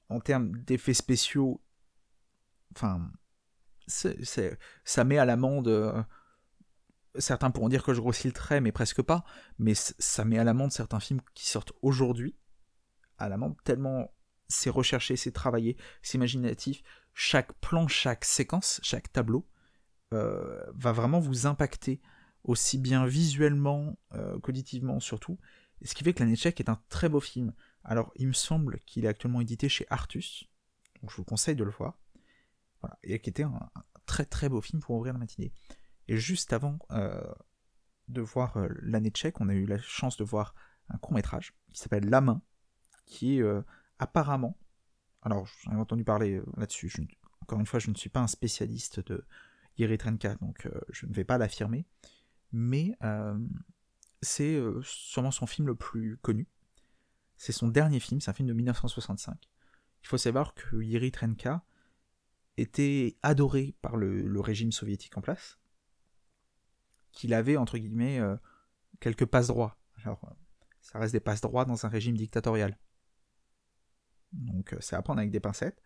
En termes d'effets spéciaux, enfin, ça met à l'amende euh, certains pourront dire que je grossis le trait, mais presque pas. Mais ça met à l'amende certains films qui sortent aujourd'hui. À l'amende, tellement c'est recherché, c'est travaillé, c'est imaginatif. Chaque plan, chaque séquence, chaque tableau euh, va vraiment vous impacter aussi bien visuellement euh, qu'auditivement surtout. ce qui fait que La Netchek est un très beau film. Alors, il me semble qu'il est actuellement édité chez Artus, je vous conseille de le voir. Voilà, et qui était un, très très beau film pour ouvrir la matinée. Et juste avant euh, de voir euh, l'année tchèque, on a eu la chance de voir un court métrage qui s'appelle La main, qui euh, apparemment, alors j'en ai entendu parler là-dessus, encore une fois je ne suis pas un spécialiste de Yeri Trenka, donc je ne vais pas l'affirmer, mais c'est sûrement son film le plus connu. C'est son dernier film, c'est un film de 1965. Il faut savoir que Yeri Trenka était adoré par le, régime soviétique en place, qu'il avait, entre guillemets, euh, quelques passe-droits. Alors, euh, ça reste des passe-droits dans un régime dictatorial. Donc, euh, c'est à prendre avec des pincettes.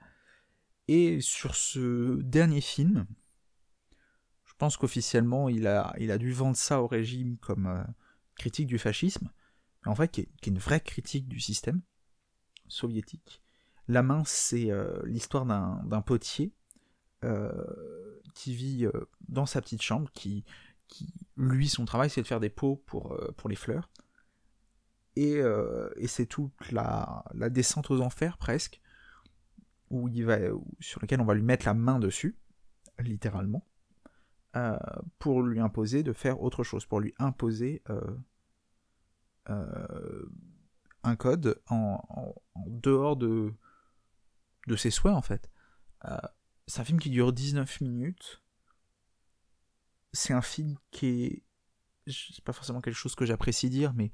Et sur ce dernier film, je pense qu'officiellement, il a, il a dû vendre ça au régime comme critique du fascisme, mais en fait, qui est, une vraie critique du système soviétique. La main, c'est l'histoire d'un potier qui vit euh, dans sa petite chambre, qui, qui lui, son travail, c'est de faire des pots pour, euh, pour les fleurs. Et, et c'est toute la, la, descente aux enfers, presque, où il va, sur lequel on va lui mettre la main dessus, littéralement, pour lui imposer de faire autre chose, pour lui imposer un code en, en, dehors de, de ses souhaits, en fait. C'est un film qui dure 19 minutes. C'est un film qui est. C'est pas forcément quelque chose que j'apprécie dire, mais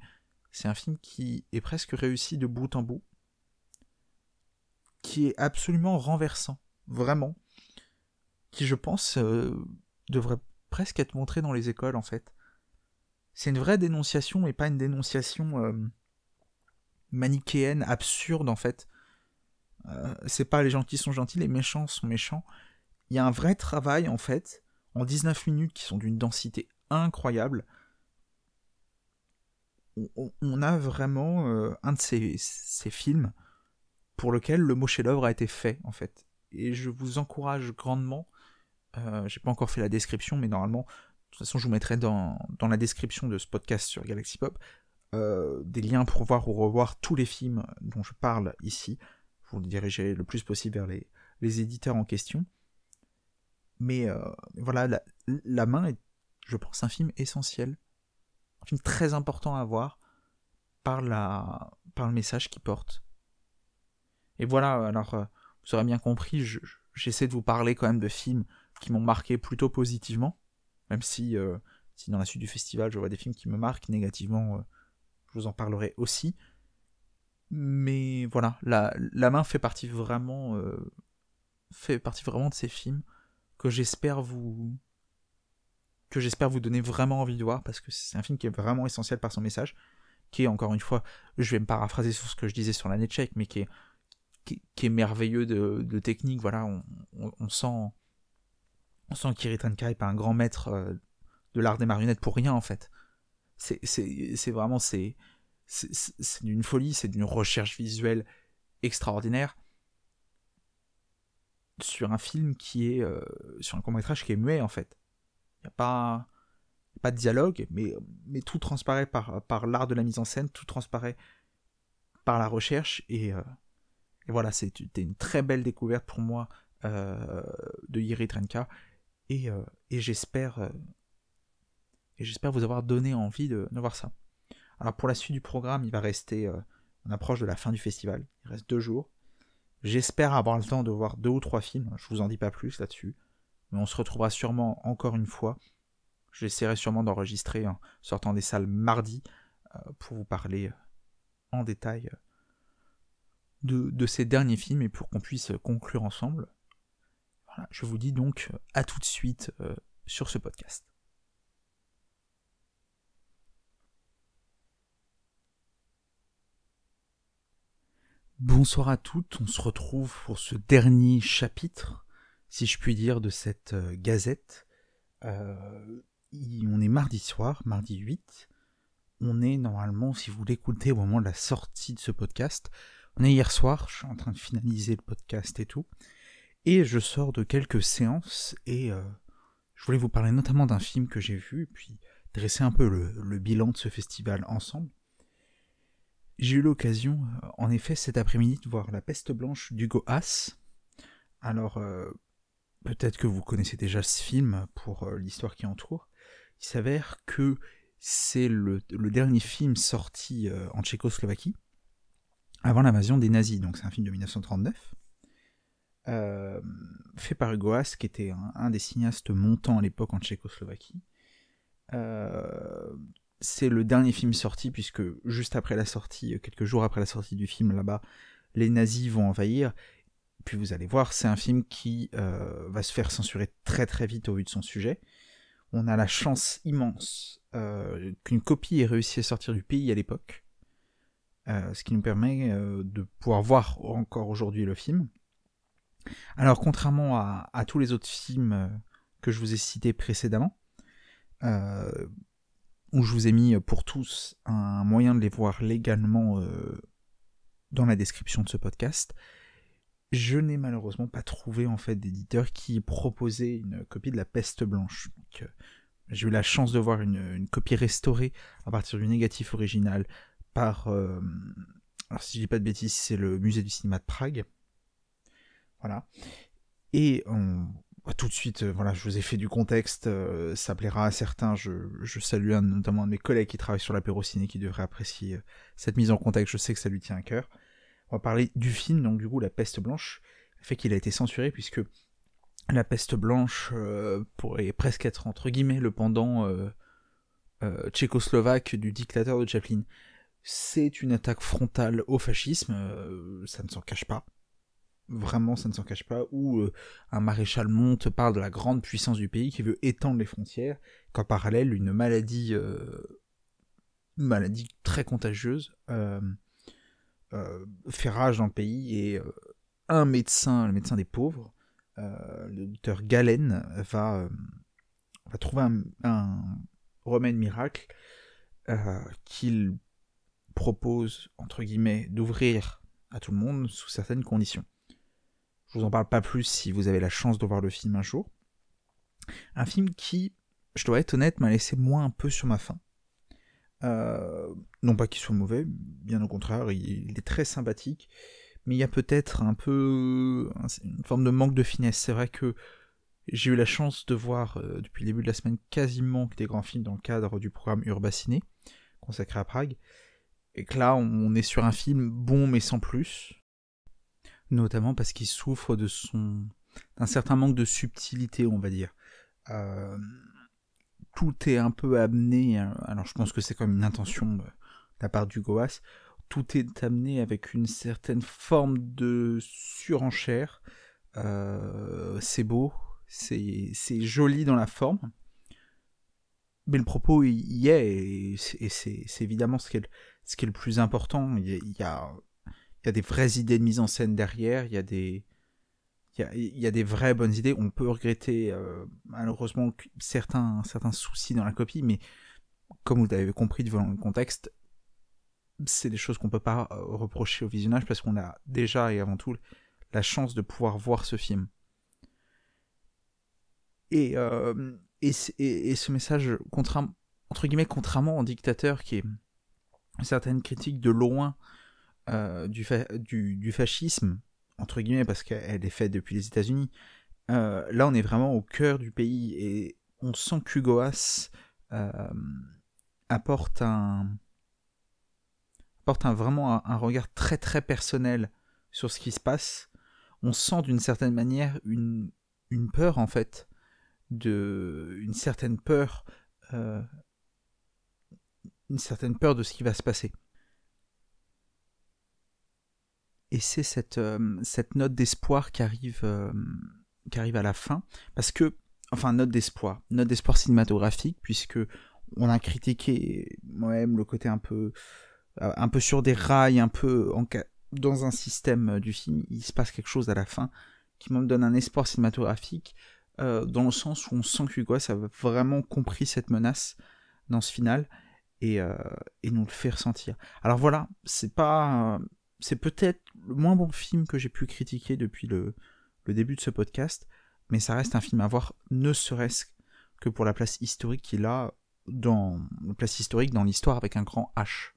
c'est un film qui est presque réussi de bout en bout. Qui est absolument renversant. Vraiment. Qui, je pense, euh, devrait presque être montré dans les écoles, en fait. C'est une vraie dénonciation et pas une dénonciation euh, manichéenne, absurde, en fait. Euh, c'est pas les gentils sont gentils, les méchants sont méchants. Il y a un vrai travail en fait, en 19 minutes qui sont d'une densité incroyable. On, a vraiment euh, un de ces, films pour lequel le mot chef-d'œuvre a été fait en fait. Et je vous encourage grandement. Euh, j'ai pas encore fait la description, mais normalement, de toute façon, je vous mettrai dans, dans la description de ce podcast sur Galaxy Pop des liens pour voir ou revoir tous les films dont je parle ici vous diriger le plus possible vers les, les éditeurs en question. Mais euh, voilà, la, main est, je pense, un film essentiel, un film très important à voir par, la, par le message qu'il porte. Et voilà, alors, euh, vous aurez bien compris, j'essaie de vous parler quand même de films qui m'ont marqué plutôt positivement, même si, euh, si dans la suite du festival je vois des films qui me marquent négativement, je vous en parlerai aussi. Mais voilà, la, la main fait partie vraiment euh, fait partie vraiment de ces films que j'espère vous que j'espère vous donner vraiment envie de voir parce que c'est un film qui est vraiment essentiel par son message, qui est encore une fois, je vais me paraphraser sur ce que je disais sur la netcheck, mais qui est qui, est merveilleux de, de, technique. Voilà, on, on, sent on sent est pas un grand maître euh, de l'art des marionnettes pour rien en fait. C'est c'est vraiment c'est c'est d'une folie, c'est d'une recherche visuelle extraordinaire sur un film qui est euh, sur un court métrage qui est muet en fait. Il n'y a pas pas de dialogue, mais, mais tout transparaît par, par l'art de la mise en scène, tout transparaît par la recherche, et, euh, voilà, c'était une très belle découverte pour moi euh, de Yiri Trenka, et, et j'espère vous avoir donné envie de, de voir ça. Alors pour la suite du programme, il va rester, euh, on approche de la fin du festival, il reste deux jours. J'espère avoir le temps de voir deux ou trois films, je vous en dis pas plus là-dessus, mais on se retrouvera sûrement encore une fois. J'essaierai sûrement d'enregistrer en sortant des salles mardi euh, pour vous parler euh, en détail de, de, ces derniers films et pour qu'on puisse conclure ensemble. Voilà, je vous dis donc à tout de suite sur ce podcast. Bonsoir à toutes, on se retrouve pour ce dernier chapitre, si je puis dire, de cette euh, gazette. Euh, on est mardi soir, mardi 8. On est normalement, si vous l'écoutez au moment de la sortie de ce podcast, on est hier soir, je suis en train de finaliser le podcast et tout. Et je sors de quelques séances et euh, je voulais vous parler notamment d'un film que j'ai vu, puis dresser un peu le, bilan de ce festival ensemble. J'ai eu l'occasion, euh, en effet, cet après-midi de voir La Peste Blanche d'Hugo Haas. Alors, euh, peut-être que vous connaissez déjà ce film pour l'histoire qui entoure. Il s'avère que c'est le, dernier film sorti en Tchécoslovaquie avant l'invasion des nazis. Donc c'est un film de 1939. Euh, fait par Hugo qui était un, des cinéastes montants à l'époque en Tchécoslovaquie. Euh, c'est le dernier film sorti, puisque juste après la sortie, quelques jours après la sortie du film là-bas, les nazis vont envahir. Puis vous allez voir, c'est un film qui euh, va se faire censurer très très vite au vu de son sujet. On a la chance immense qu'une copie ait réussi à sortir du pays à l'époque, ce qui nous permet de pouvoir voir encore aujourd'hui le film. Alors, contrairement à, tous les autres films euh, que je vous ai cités précédemment, euh, où je vous ai mis pour tous un moyen de les voir légalement euh, dans la description de ce podcast, je n'ai malheureusement pas trouvé en fait d'éditeur qui proposait une copie de La Peste Blanche. j'ai eu la chance de voir une, copie restaurée à partir du négatif original par, alors si je dis pas de bêtises, c'est le musée du cinéma de Prague. Voilà. Et on, bah, tout de suite, euh, voilà, je vous ai fait du contexte, euh, ça plaira à certains. Je, salue notamment un de mes collègues qui travaille sur l'apéro ciné qui devrait apprécier euh, cette mise en contexte. Je sais que ça lui tient à cœur. On va parler du film, donc du coup, La Peste Blanche, fait qu'il a été censuré puisque La Peste Blanche pourrait presque être entre guillemets le pendant tchécoslovaque du dictateur de Chaplin. C'est une attaque frontale au fascisme, ça ne s'en cache pas vraiment ça ne s'en cache pas, où euh, un maréchal monte parle de la grande puissance du pays qui veut étendre les frontières, qu'en parallèle une maladie, euh, maladie très contagieuse euh, fait rage dans le pays et un médecin, le médecin des pauvres, le docteur Galen, va, va trouver un, un remède miracle qu'il propose, entre guillemets, d'ouvrir à tout le monde sous certaines conditions. Je vous en parle pas plus si vous avez la chance de voir le film un jour. Un film qui, je dois être honnête, m'a laissé moins un peu sur ma faim. Euh, non pas qu'il soit mauvais, bien au contraire, il, est très sympathique, mais il y a peut-être un peu une forme de manque de finesse. C'est vrai que j'ai eu la chance de voir euh, depuis le début de la semaine quasiment des grands films dans le cadre du programme Urbaciné, consacré à Prague, et que là on est sur un film bon mais sans plus, notamment parce qu'il souffre de son d'un certain manque de subtilité, on va dire. Euh, tout est un peu amené, hein. alors je pense que c'est comme une intention de la part du Goas, tout est amené avec une certaine forme de surenchère. Euh, c'est beau, c'est joli dans la forme, mais le propos y est, et c'est évidemment ce qui est, ce qui est le plus important. Il y a, y a des vraies idées de mise en scène derrière, il y a des, il y a, des vraies bonnes idées. On peut regretter euh, malheureusement certains, certains soucis dans la copie, mais comme vous l'avez compris devant le contexte, c'est des choses qu'on peut pas euh, reprocher au visionnage parce qu'on a déjà et avant tout la chance de pouvoir voir ce film. Et, euh, et, ce message, entre guillemets, contrairement au dictateur qui est une certaine critique de loin euh, du, fascisme, entre guillemets, parce qu'elle est faite depuis les États-Unis, euh, là on est vraiment au cœur du pays et on sent qu'Hugoas euh, apporte un apporte un, vraiment un, regard très très personnel sur ce qui se passe. On sent d'une certaine manière une, une peur en fait, de une certaine peur, une certaine peur de ce qui va se passer. Et c'est cette, euh, cette note d'espoir qui arrive, euh, qui arrive à la fin, parce que, enfin, note d'espoir, note d'espoir cinématographique, puisque on a critiqué moi-même le côté un peu, euh, un peu sur des rails, un peu en, dans un système du film, il se passe quelque chose à la fin qui me donne un espoir cinématographique. dans le sens où on sent que Hugo a vraiment compris cette menace dans ce final et, et nous le fait ressentir. Alors voilà, c'est pas, c'est peut-être le moins bon film que j'ai pu critiquer depuis le, début de ce podcast, mais ça reste un film à voir, ne serait-ce que pour la place historique qu'il a dans la place historique dans l'histoire avec un grand H.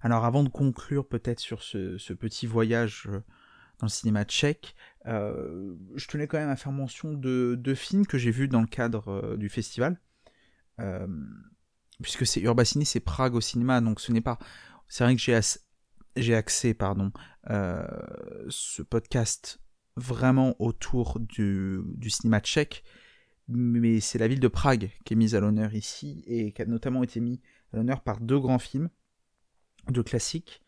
Alors avant de conclure peut-être sur ce, petit voyage euh, dans le cinéma tchèque, euh, je tenais quand même à faire mention de deux films que j'ai vus dans le cadre euh, du festival. puisque c'est Urbacini, c'est Prague au cinéma, donc ce n'est pas... C'est vrai que j'ai, j'ai axé pardon, ce podcast vraiment autour du, du cinéma tchèque, mais c'est la ville de Prague qui est mise à l'honneur ici, et qui a notamment été mise à l'honneur par deux grands films de classiques.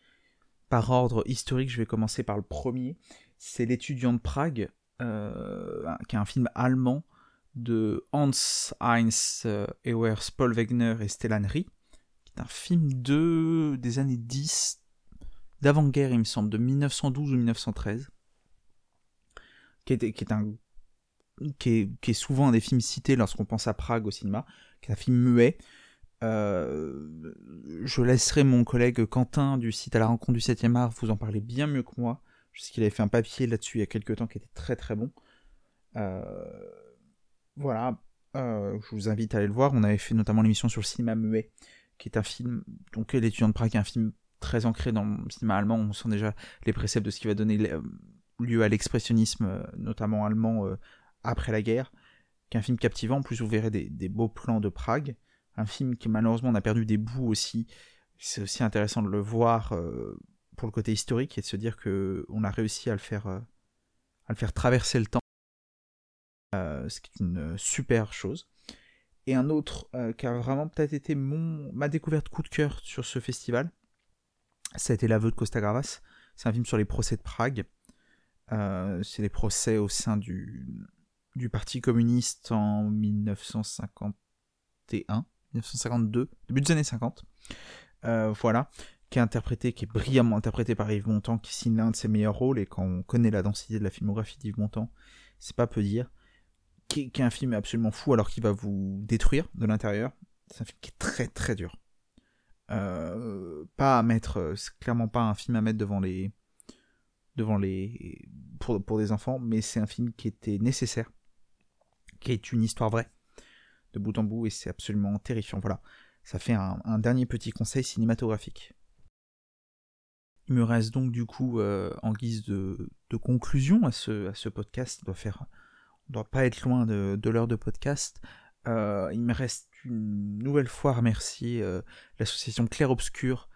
Par ordre historique, je vais commencer par le premier. C'est L'étudiant de Prague, euh, qui est un film allemand de Hans Heinz euh, Ewers, Paul Wegner et Stellan Rie, qui est un film de, des années 10, d'avant-guerre, il me semble, de 1912 ou 1913, qui est, est un qui est, est, souvent un des films cités lorsqu'on pense à Prague au cinéma, qui est un film muet, euh, je laisserai mon collègue Quentin du site à la rencontre du 7e art vous en parler bien mieux que moi. Je sais qu'il avait fait un papier là-dessus il y a quelques temps qui était très très bon. Euh, voilà, euh, je vous invite à aller le voir. On avait fait notamment l'émission sur le cinéma muet, qui est un film, donc l'étudiant de Prague, un film très ancré dans le cinéma allemand. On sent déjà les préceptes de ce qui va donner lieu à l'expressionnisme, notamment allemand, après la guerre. Qui est un film captivant. En plus, vous verrez des beaux plans de Prague un film qui malheureusement on a perdu des bouts aussi. C'est aussi intéressant de le voir euh, pour le côté historique et de se dire que on a réussi à le faire, euh, traverser le temps, euh, ce qui est une super chose. Et un autre qui a vraiment peut-être été mon, ma découverte coup de cœur sur ce festival, ça a été L'aveu de Costa Gravas. C'est un film sur les procès de Prague. c'est les procès au sein du, Parti communiste en 1951. 1952, début des années 50. Euh, voilà, qui est interprété, qui est brillamment interprété par Yves Montand, qui signe l'un de ses meilleurs rôles, et quand on connaît la densité de la filmographie d'Yves Montand, c'est pas peu dire. Qui, est un film absolument fou, alors qu'il va vous détruire de l'intérieur. C'est un film qui est très très dur. Euh, pas à mettre, euh, c'est clairement pas un film à mettre devant les, devant les, pour, pour des enfants, mais c'est un film qui était nécessaire, qui est une histoire vraie de bout en bout et c'est absolument terrifiant. Voilà, ça fait un, dernier petit conseil cinématographique. Il me reste donc du coup, euh, en guise de, conclusion à ce, à ce podcast, on doit faire, doit pas être loin de, l'heure de podcast. Euh, il me reste une nouvelle fois à remercier euh, l'association Claire Obscur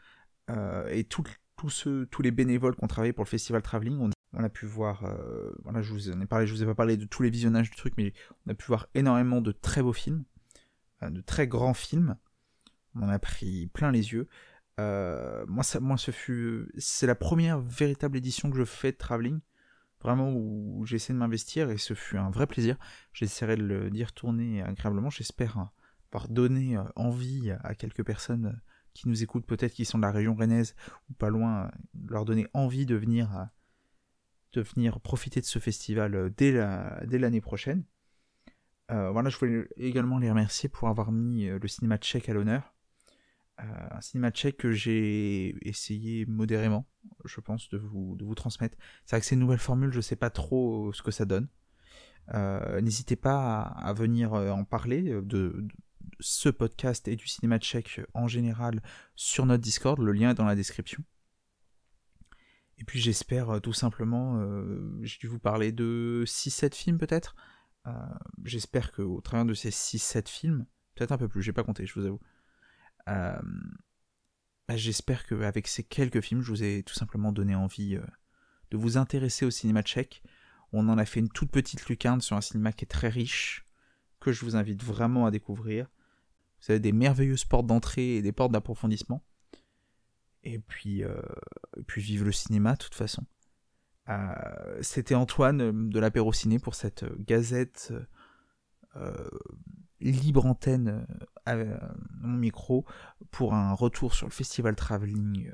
et tous les bénévoles qui ont travaillé pour le festival Traveling. On, a pu voir, voilà, je vous en ai parlé, je vous ai pas parlé de tous les visionnages du truc, mais on a pu voir énormément de très beaux films. Euh, de très grands films. On a pris plein les yeux. Euh, moi, ça, moi, ce fut, c'est la première véritable édition que je fais de traveling, vraiment où j'essaie de m'investir et ce fut un vrai plaisir. J'essaierai de d'y retourner agréablement. J'espère hein, avoir donné euh, envie à quelques personnes qui nous écoutent, peut-être qui sont de la région rennaise ou pas loin, leur donner envie de venir, profiter de ce festival dès l'année prochaine. Euh, voilà, je voulais également les remercier pour avoir mis euh, le cinéma tchèque à l'honneur. Euh, un cinéma tchèque que j'ai essayé modérément, je pense, de vous, de vous transmettre. C'est vrai que c'est une nouvelle je sais pas trop ce que ça donne. N'hésitez pas à, venir en parler de, ce podcast et du cinéma tchèque en général sur notre Discord, le lien est dans la description. Et puis j'espère tout simplement, j'ai dû vous parler de 6-7 films peut-être, euh, j'espère qu'au travers de ces 6-7 films, peut-être un peu plus, j'ai pas compté, je vous avoue. Euh, bah, j'espère qu'avec ces quelques films, je vous ai tout simplement donné envie euh, de vous intéresser au cinéma tchèque. On en a fait une toute petite lucarne sur un cinéma qui est très riche, que je vous invite vraiment à découvrir. Vous avez des merveilleuses portes d'entrée et des portes d'approfondissement. Et puis, puis vive le cinéma de toute façon. Euh, c'était Antoine euh, de l'apéro ciné pour cette euh, gazette libre antenne mon micro pour un retour sur le festival travelling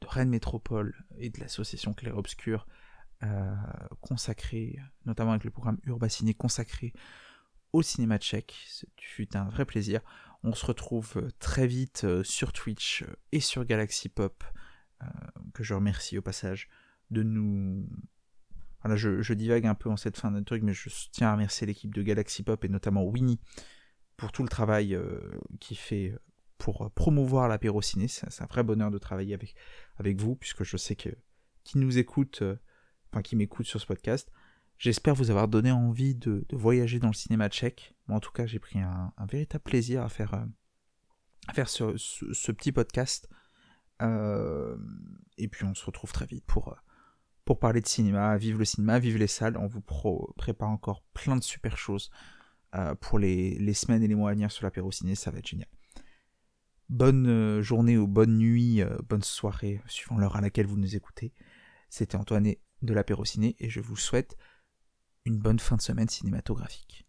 de Rennes Métropole et de l'association Claire Obscur consacré, notamment avec le programme Urbaciné consacré au cinéma tchèque. Ce fut un vrai plaisir. On se retrouve très vite sur Twitch et sur Galaxy Pop, que je remercie au passage de nous voilà, je, divague un peu en cette fin de truc, mais je tiens à remercier l'équipe de Galaxy Pop et notamment Winnie pour tout le travail euh, qu'il fait pour promouvoir l'apéro ciné. C'est un vrai bonheur de travailler avec, avec vous, puisque je sais que qui nous écoute, euh, enfin qui m'écoute sur ce podcast. J'espère vous avoir donné envie de, voyager dans le cinéma tchèque. Moi, en tout cas, j'ai pris un, véritable plaisir à faire, euh, faire ce, ce, petit podcast. et puis, on se retrouve très vite pour pour parler de cinéma, vive le cinéma, vive les salles. On vous prépare encore plein de super choses euh, pour les, semaines et les mois à venir sur l'apéro ciné, ça va être génial. Bonne euh, journée ou bonne nuit, euh, bonne soirée, suivant l'heure à laquelle vous nous écoutez. C'était Antoine de l'apéro ciné et je vous souhaite une bonne fin de semaine cinématographique.